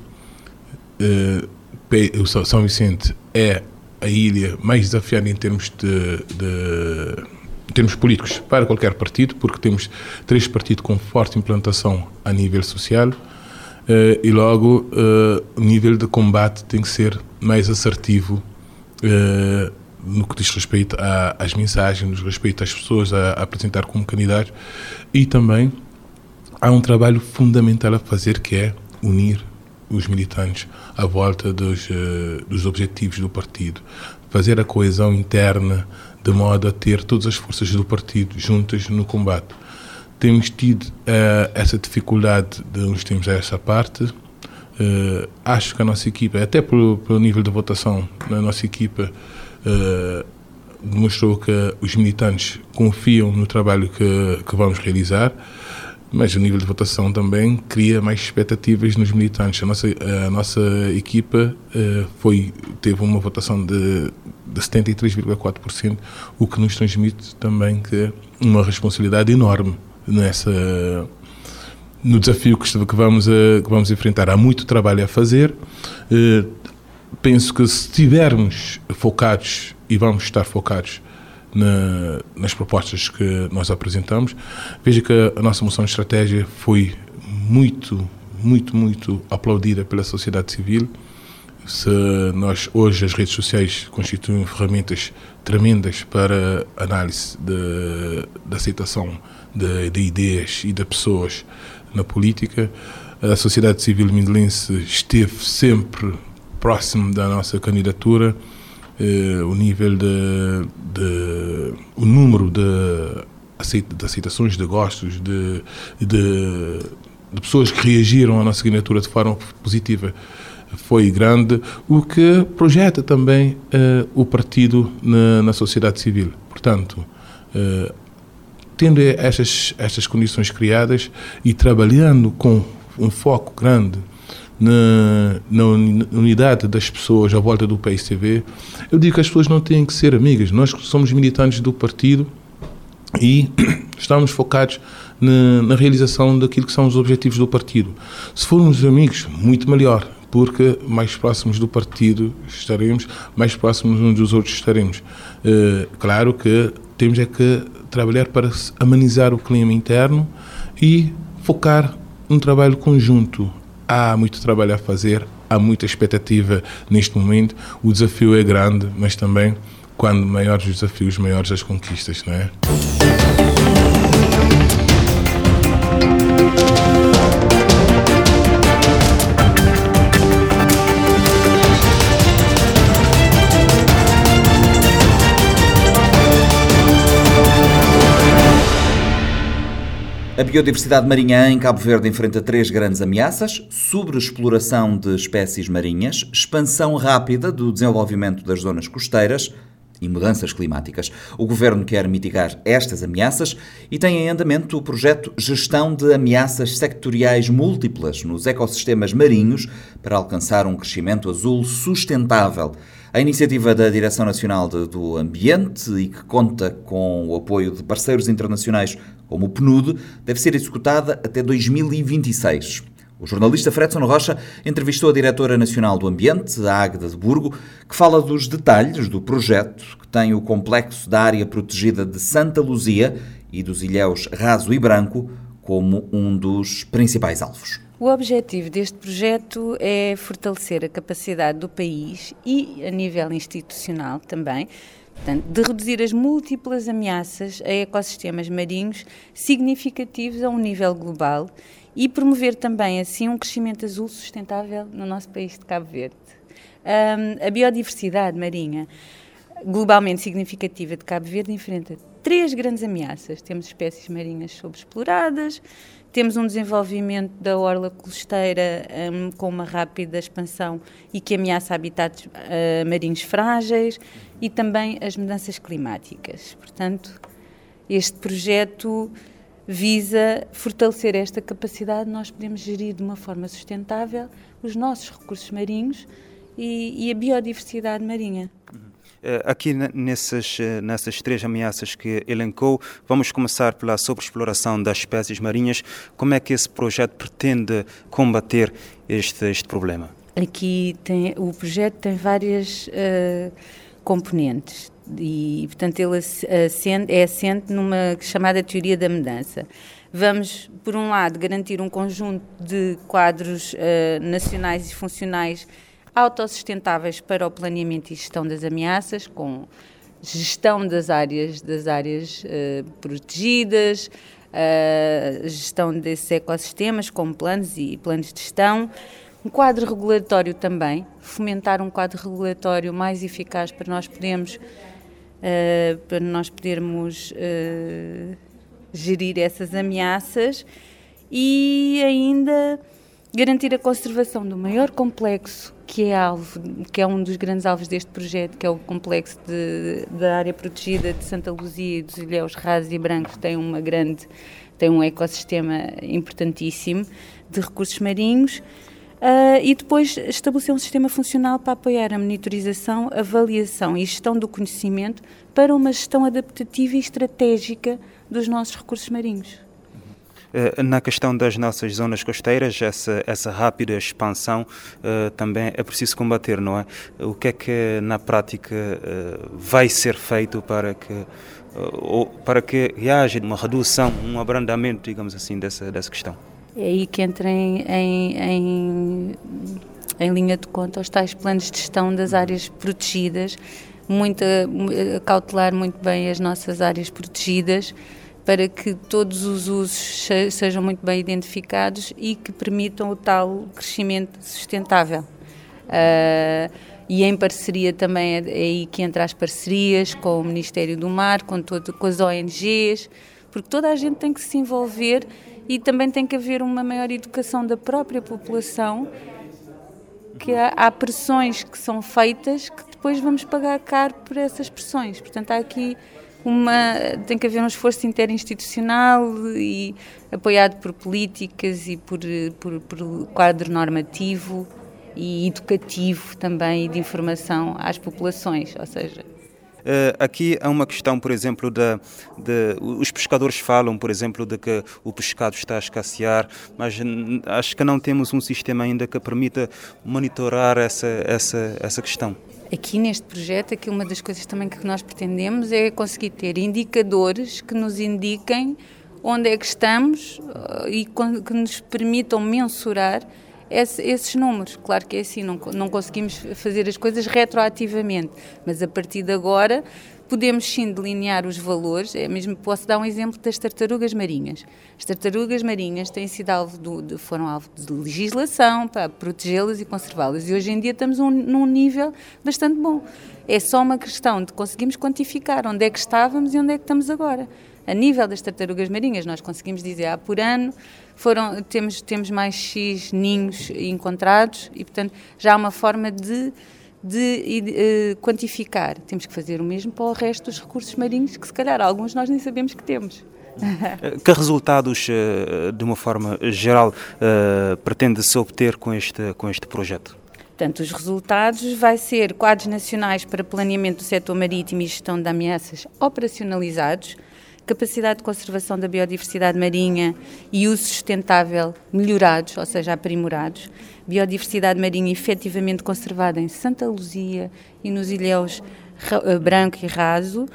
São Vicente é a ilha mais desafiada em termos de, de termos políticos para qualquer partido, porque temos três partidos com forte implantação a nível social uh, e logo uh, o nível de combate tem que ser mais assertivo uh, no que diz respeito às mensagens, no respeito às pessoas a, apresentar como candidatos. E também há um trabalho fundamental a fazer que é unir os militantes à volta dos, dos objetivos do partido, fazer a coesão interna de modo a ter todas as forças do partido juntas no combate. Temos tido uh, essa dificuldade de uns tempos a essa parte. Uh, acho que a nossa equipa, até pelo, pelo nível de votação, a nossa equipa uh, demonstrou que os militantes confiam no trabalho que, que vamos realizar mas o nível de votação também cria mais expectativas nos militantes. A nossa, a nossa equipa uh, foi, teve uma votação de, de 73,4%, o que nos transmite também que uma responsabilidade enorme nessa no desafio que, que vamos a, que vamos enfrentar. Há muito trabalho a fazer. Uh, penso que se estivermos focados e vamos estar focados na, nas propostas que nós apresentamos. Veja que a nossa moção de estratégia foi muito, muito, muito aplaudida pela sociedade civil. Se nós hoje as redes sociais constituem ferramentas tremendas para análise da aceitação de, de, ideias e de pessoas na política, a sociedade civil mindelense esteve sempre próximo da nossa candidatura eh, o nível de, de, o número de, de aceitações, de gostos, de, de, de pessoas que reagiram à nossa candidatura de forma positiva foi grande, o que projeta também uh, o partido na, na, sociedade civil. Portanto, uh, tendo estas, estas condições criadas e trabalhando com um foco grande na, na, unidade das pessoas à volta do PSTV, eu digo que as pessoas não têm que ser amigas. Nós somos militantes do partido e estamos focados na, na, realização daquilo que são os objetivos do partido. Se formos amigos, muito melhor, porque mais próximos do partido estaremos, mais próximos uns dos outros estaremos. Uh, claro que temos é que trabalhar para amenizar o clima interno e focar um trabalho conjunto há muito trabalho a fazer, há muita expectativa neste momento. O desafio é grande, mas também, quando maiores os desafios, maiores as conquistas, não é? A biodiversidade marinha em Cabo Verde enfrenta três grandes ameaças: sobreexploração de espécies marinhas, expansão rápida do desenvolvimento das zonas costeiras e mudanças climáticas. O governo quer mitigar estas ameaças e tem em andamento o projeto Gestão de Ameaças Sectoriais Múltiplas nos Ecossistemas Marinhos para alcançar um crescimento azul sustentável. A iniciativa da Direção Nacional do Ambiente e que conta com o apoio de parceiros internacionais como o PNUD deve ser executada até 2026. O jornalista Fredson Rocha entrevistou a diretora nacional do Ambiente, a Águeda de Burgo, que fala dos detalhes do projeto que tem o complexo da área protegida de Santa Luzia e dos ilhéus Raso e Branco como um dos principais alvos. O objetivo deste projeto é fortalecer a capacidade do país e, a nível institucional também, portanto, de reduzir as múltiplas ameaças a ecossistemas marinhos significativos a um nível global e promover também, assim, um crescimento azul sustentável no nosso país de Cabo Verde. Um, a biodiversidade marinha globalmente significativa de Cabo Verde enfrenta três grandes ameaças. Temos espécies marinhas sobreexploradas, temos um desenvolvimento da orla costeira um, com uma rápida expansão e que ameaça habitats uh, marinhos frágeis e também as mudanças climáticas. Portanto, este projeto visa fortalecer esta capacidade, nós podemos gerir de uma forma sustentável os nossos recursos marinhos e, e a biodiversidade marinha. Eh, aqui nessas, eh, nessas três ameaças que elencou, vamos começar pela sobreexploração das espécies marinhas. Como é que esse projeto pretende combater este, este problema? Aqui tem, o projeto tem várias uh, componentes e, portanto, ele assente, é assente numa chamada teoria da mudança. Vamos, por um lado, garantir um conjunto de quadros uh, nacionais e funcionais autossustentáveis para o planeamento e gestão das ameaças, com gestão das áreas, das áreas uh, protegidas, uh, gestão desses ecossistemas, com planos e planos de gestão, um quadro regulatório também, fomentar um quadro regulatório mais eficaz para nós podermos uh, para nós podermos gerir essas ameaças. E ainda garantir a conservação do maior complexo que é alvo, que é um dos grandes alvos deste projeto, que é o complexo de, da área protegida de Santa Luzia e dos Ilhéus Rasos e Brancos, tem uma grande, tem um ecossistema importantíssimo de recursos marinhos Uh, e depois estabelecer um sistema funcional para apoiar a monitorização, avaliação e gestão do conhecimento para uma gestão adaptativa e estratégica dos nossos recursos marinhos. Eh, na questão das nossas zonas costeiras, essa, essa rápida expansão uh, também é preciso combater, não é? O que é que na prática uh, vai ser feito para que, para que haja uma redução, um abrandamento, digamos assim, dessa, dessa questão? É aí que entra em, em, em, em linha de conta os tais planos de gestão das áreas protegidas, muito, cautelar muito bem as nossas áreas protegidas para que todos os usos sejam muito bem identificados e que permitam o tal crescimento sustentável. Uh, e em parceria também é, é aí que entra as parcerias com o Ministério do Mar, com, todo, com as ONGs, porque toda a gente tem que se envolver e também tem que haver uma maior educação da própria população, que há, há pressões que são feitas que depois vamos pagar caro por essas pressões. Portanto, há aqui uma tem que haver um esforço interinstitucional e apoiado por políticas e por, por, por quadro normativo e educativo também de informação às populações, ou seja, Uh, aqui há uma questão, por exemplo, de, de, os pescadores falam, por exemplo, de que o pescado está a escassear, mas acho que não temos um sistema ainda que permita monitorar essa, essa, essa questão. Aqui neste projeto, aqui uma das coisas também que nós pretendemos é conseguir ter indicadores que nos indiquem onde é que estamos eh, e que nos permitam mensurar esse, esses números. Claro que é assim, não, não conseguimos fazer as coisas retroativamente, mas a partir de agora podemos sim delinear os valores. É mesmo, posso dar um exemplo das tartarugas marinhas. As tartarugas marinhas têm sido alvo do, de, foram alvo de legislação para protegê-las e conservá-las. E hoje em dia estamos um, num nível bastante bom. É só uma questão de conseguirmos quantificar onde é que estávamos e onde é que estamos agora. A nível das tartarugas marinhas, nós conseguimos dizer, ah, por ano foram, temos, temos mais X ninhos encontrados e, portanto, já há uma forma de de, uh, quantificar. Temos que fazer o mesmo para o resto dos recursos marinhos, que se calhar alguns nós nem sabemos que temos. que resultados, uh, de uma forma geral, uh, pretende-se obter com este, com este projeto? Portanto, os resultados vai ser quadros nacionais para planeamento do setor marítimo e gestão de ameaças operacionalizados, capacidade de conservação da biodiversidade marinha e uso sustentável melhorados, ou seja, aprimorados, biodiversidade marinha efetivamente conservada em Santa Luzia e nos ilhéus eh, branco e raso,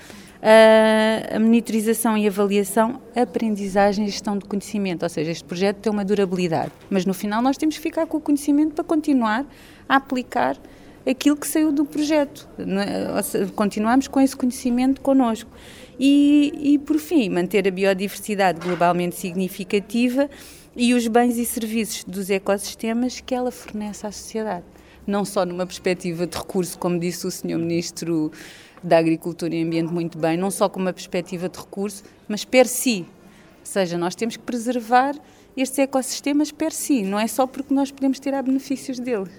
a monitorização e avaliação, aprendizagem e gestão de conhecimento, ou seja, este projeto tem uma durabilidade, mas no final nós temos que ficar com o conhecimento para continuar a aplicar aquilo que saiu do projeto. É? Continuamos com esse conhecimento connosco. E, e, por fim, manter a biodiversidade globalmente significativa e os bens e serviços dos ecossistemas que ela fornece à sociedade. Não só numa perspectiva de recurso, como disse o Sr. Ministro da Agricultura e Ambiente muito bem, não só com uma perspectiva de recurso, mas per si. Ou seja, nós temos que preservar estes ecossistemas per si, não é só porque nós podemos tirar benefícios deles.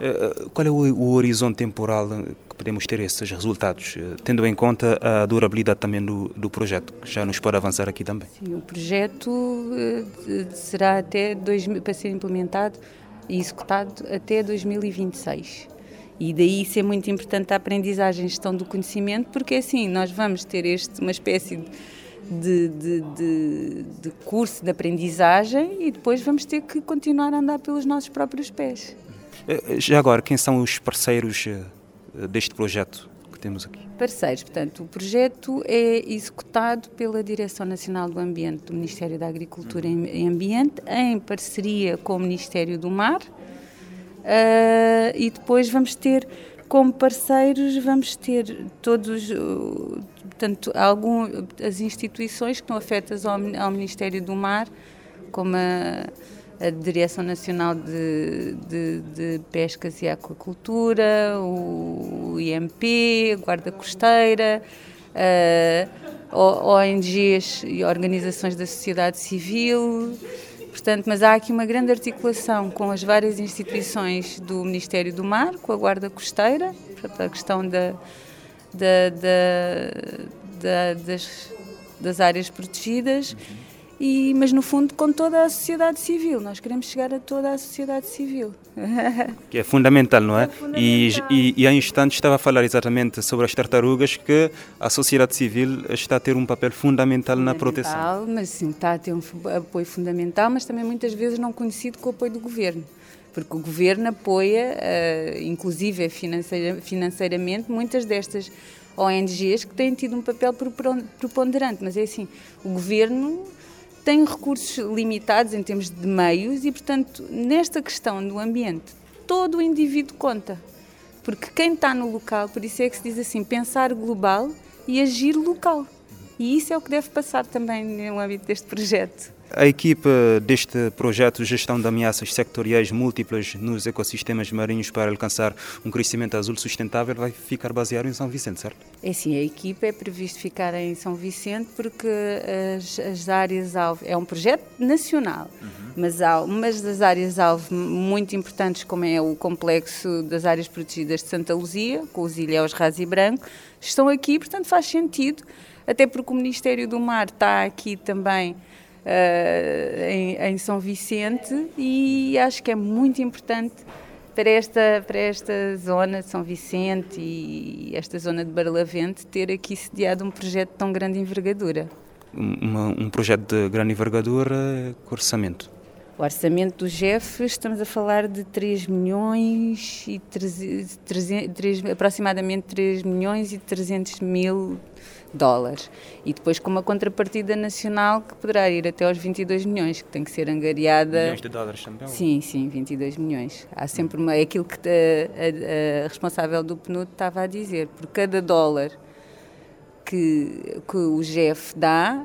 Eh, eh, qual é o, horizonte temporal que podemos ter esses resultados, eh, tendo em conta a durabilidade também do, do projeto, que já nos pode avançar aqui também? Sim, o projeto será até dois, para ser implementado e executado até 2026. E daí ser muito importante a aprendizagem gestão do conhecimento, porque assim nós vamos ter este, uma espécie de, de, de, de curso de aprendizagem e depois vamos ter que continuar a andar pelos nossos próprios pés. Eh, já agora, quem são os parceiros eh, deste projeto que temos aqui? Parceiros, portanto, o projeto é executado pela Direção Nacional do Ambiente do Ministério da Agricultura e Ambiente, em parceria com o Ministério do Mar, Uh, e depois vamos ter como parceiros vamos ter todos portanto algum as instituições que estão afetas ao, ao Ministério do Mar como a, a Direção Nacional de, de, de, Pescas e Aquacultura o IMP a Guarda Costeira uh, ONGs e organizações da sociedade civil Portanto, mas há aqui uma grande articulação com as várias instituições do Ministério do Mar, com a Guarda Costeira, para a questão da, da, da, das, das áreas protegidas. E, mas no fundo com toda a sociedade civil. Nós queremos chegar a toda a sociedade civil. Que é fundamental, não é? é fundamental. E, e, e há instantes estava a falar exatamente sobre as tartarugas, que a sociedade civil está a ter um papel fundamental, fundamental na proteção. Mas sim, está a ter um apoio fundamental, mas também muitas vezes não conhecido com o apoio do governo porque o governo apoia, uh, inclusive financeira, financeiramente, muitas destas ONGs que têm tido um papel preponderante. Mas é assim, o governo tem recursos limitados em termos de meios e, portanto, nesta questão do ambiente, todo o indivíduo conta. Porque quem está no local, por isso é que se diz assim, pensar global e agir local. E isso é o que deve passar também no âmbito deste projeto. A equipe deste projeto de gestão de ameaças sectoriais múltiplas nos ecossistemas marinhos para alcançar um crescimento azul sustentável vai ficar baseado em São Vicente, certo? É sim, a equipe é previsto ficar em São Vicente porque as, as áreas-alvo é um projeto nacional, uhum. mas há umas das áreas-alvo muito importantes, como é o complexo das áreas protegidas de Santa Luzia, com os ilhéus Raso e Branco, estão aqui, portanto faz sentido, até porque o Ministério do Mar está aqui também em, em, São Vicente e acho que é muito importante para esta, para esta zona de São Vicente e esta zona de Barlavente ter aqui sediado um projeto de tão grande envergadura. Uma, um projeto de grande envergadura, com orçamento? O orçamento do GEF, estamos a falar de 3 milhões e 300, 3, aproximadamente 3 milhões e 300 mil dólares. E depois com uma contrapartida nacional que poderá ir até aos 22 milhões, que tem que ser angariada. Milhões de dólares também? Sim, sim, 22 milhões. Há sempre uma. É aquilo que a, a, a responsável do PNUD estava a dizer. Por cada dólar que, que o GEF dá,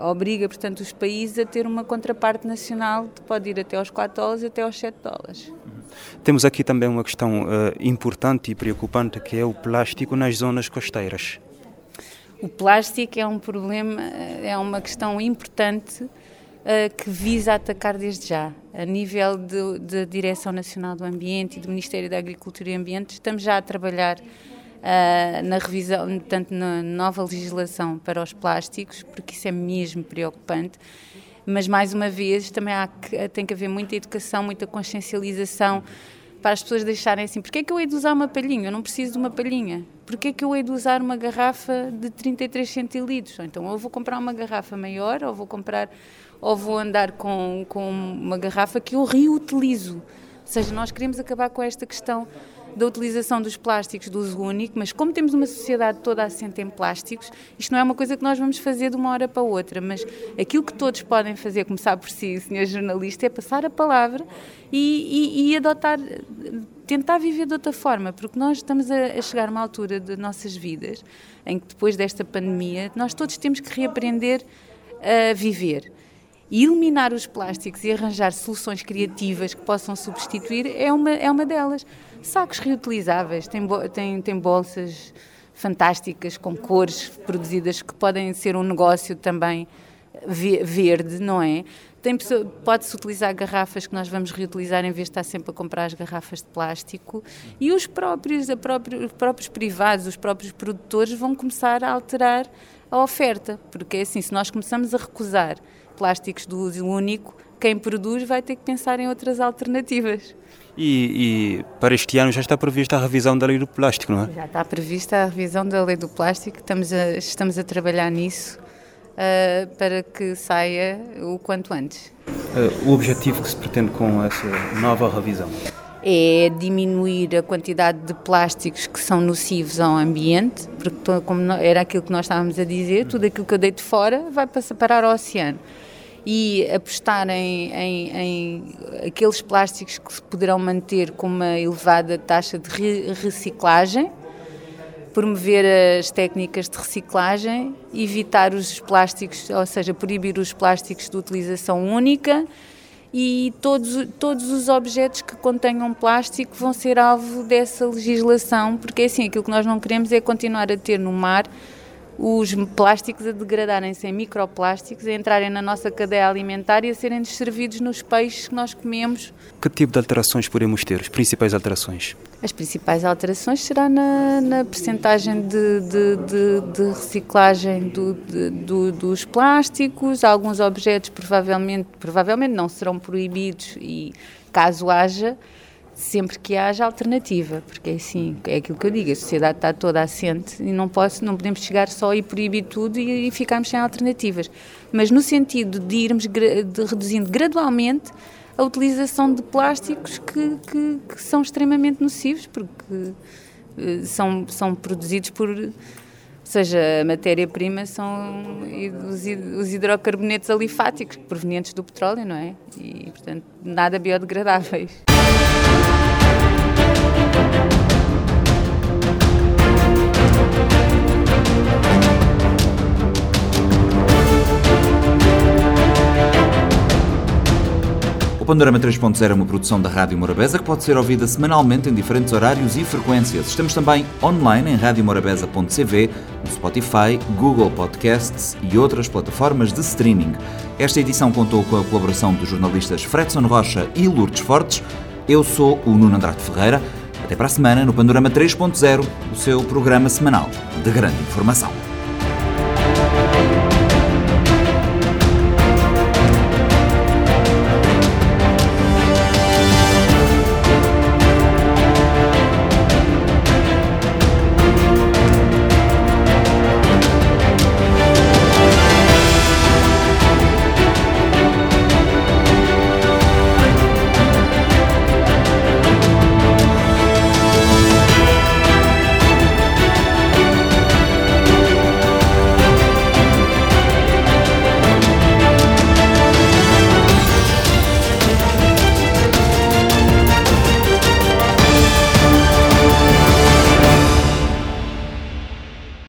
obriga, portanto, os países a ter uma contraparte nacional que pode ir até aos 4 dólares até aos 7 dólares. Temos aqui também uma questão uh, importante e preocupante que é o plástico nas zonas costeiras. O plástico é um problema, é uma questão importante uh, que visa atacar desde já. A nível da Direção Nacional do Ambiente e do Ministério da Agricultura e Ambiente, estamos já a trabalhar uh, na revisão, portanto, na nova legislação para os plásticos, porque isso é mesmo preocupante. Mas, mais uma vez, também há tem que haver muita educação, muita consciencialização para as pessoas deixarem assim, porque é que eu hei de usar uma palhinha? Eu não preciso de uma palhinha. Porque é que eu hei de usar uma garrafa de 33 centilitros? Então, eu vou comprar uma garrafa maior, ou vou comprar, ou vou andar com, com uma garrafa que eu reutilizo. Ou seja, nós queremos acabar com esta questão da utilização dos plásticos do uso único, mas como temos uma sociedade toda assente em plásticos, isto não é uma coisa que nós vamos fazer de uma hora para outra, mas aquilo que todos podem fazer, começar por si, senhor jornalista, é passar a palavra e, e, e adotar, tentar viver de outra forma, porque nós estamos a, chegar a uma altura de nossas vidas em que depois desta pandemia nós todos temos que reaprender a viver. E eliminar os plásticos e arranjar soluções criativas que possam substituir é uma, é uma delas. Sacos reutilizáveis, tem, tem, tem bolsas fantásticas com cores produzidas que podem ser um negócio também verde, não é? Pode-se utilizar garrafas que nós vamos reutilizar em vez de estar sempre a comprar as garrafas de plástico e os próprios, próprio, os próprios privados, os próprios produtores vão começar a alterar a oferta, porque é assim, se nós começamos a recusar plásticos do uso único, quem produz vai ter que pensar em outras alternativas. E, e, para este ano já está prevista a revisão da lei do plástico, não é? Já está prevista a revisão da lei do plástico, estamos a, estamos a trabalhar nisso uh, para que saia o quanto antes. Uh, o objetivo que se pretende com essa nova revisão? É diminuir a quantidade de plásticos que são nocivos ao ambiente, porque como era aquilo que nós estávamos a dizer, tudo aquilo que eu deito fora vai parar ao oceano e apostar em, em, em, aqueles plásticos que se poderão manter com uma elevada taxa de re reciclagem, promover as técnicas de reciclagem, evitar os plásticos, ou seja, proibir os plásticos de utilização única e todos, todos os objetos que contenham plástico vão ser alvo dessa legislação, porque é assim, aquilo que nós não queremos é continuar a ter no mar os plásticos a degradarem-se em microplásticos, a entrarem na nossa cadeia alimentar e a serem distribuídos nos peixes que nós comemos. Que tipo de alterações podemos ter, as principais alterações? As principais alterações será na, na percentagem de, de, de, de reciclagem do, do, dos plásticos, alguns objetos provavelmente, provavelmente não serão proibidos e caso haja, sempre que haja alternativa, porque é assim, é aquilo que eu digo, a sociedade está toda assente e não, posso, não podemos chegar só e proibir tudo e, e ficarmos sem alternativas. Mas no sentido de irmos de reduzindo gradualmente a utilização de plásticos que, que, que são extremamente nocivos, porque uh, são, são produzidos por. Ou seja, a matéria-prima são os hidrocarbonetos alifáticos provenientes do petróleo, não é? E, portanto, nada biodegradáveis. Panorama 3.0 é uma produção da Rádio Morabeza que pode ser ouvida semanalmente em diferentes horários e frequências. Estamos também online em radiomorabeza.cv, no Spotify, Google Podcasts e outras plataformas de streaming. Esta edição contou com a colaboração dos jornalistas Fredson Rocha e Lourdes Fortes. Eu sou o Nuno Andrade Ferreira. Até para a semana no Panorama 3.0, o seu programa semanal de grande informação.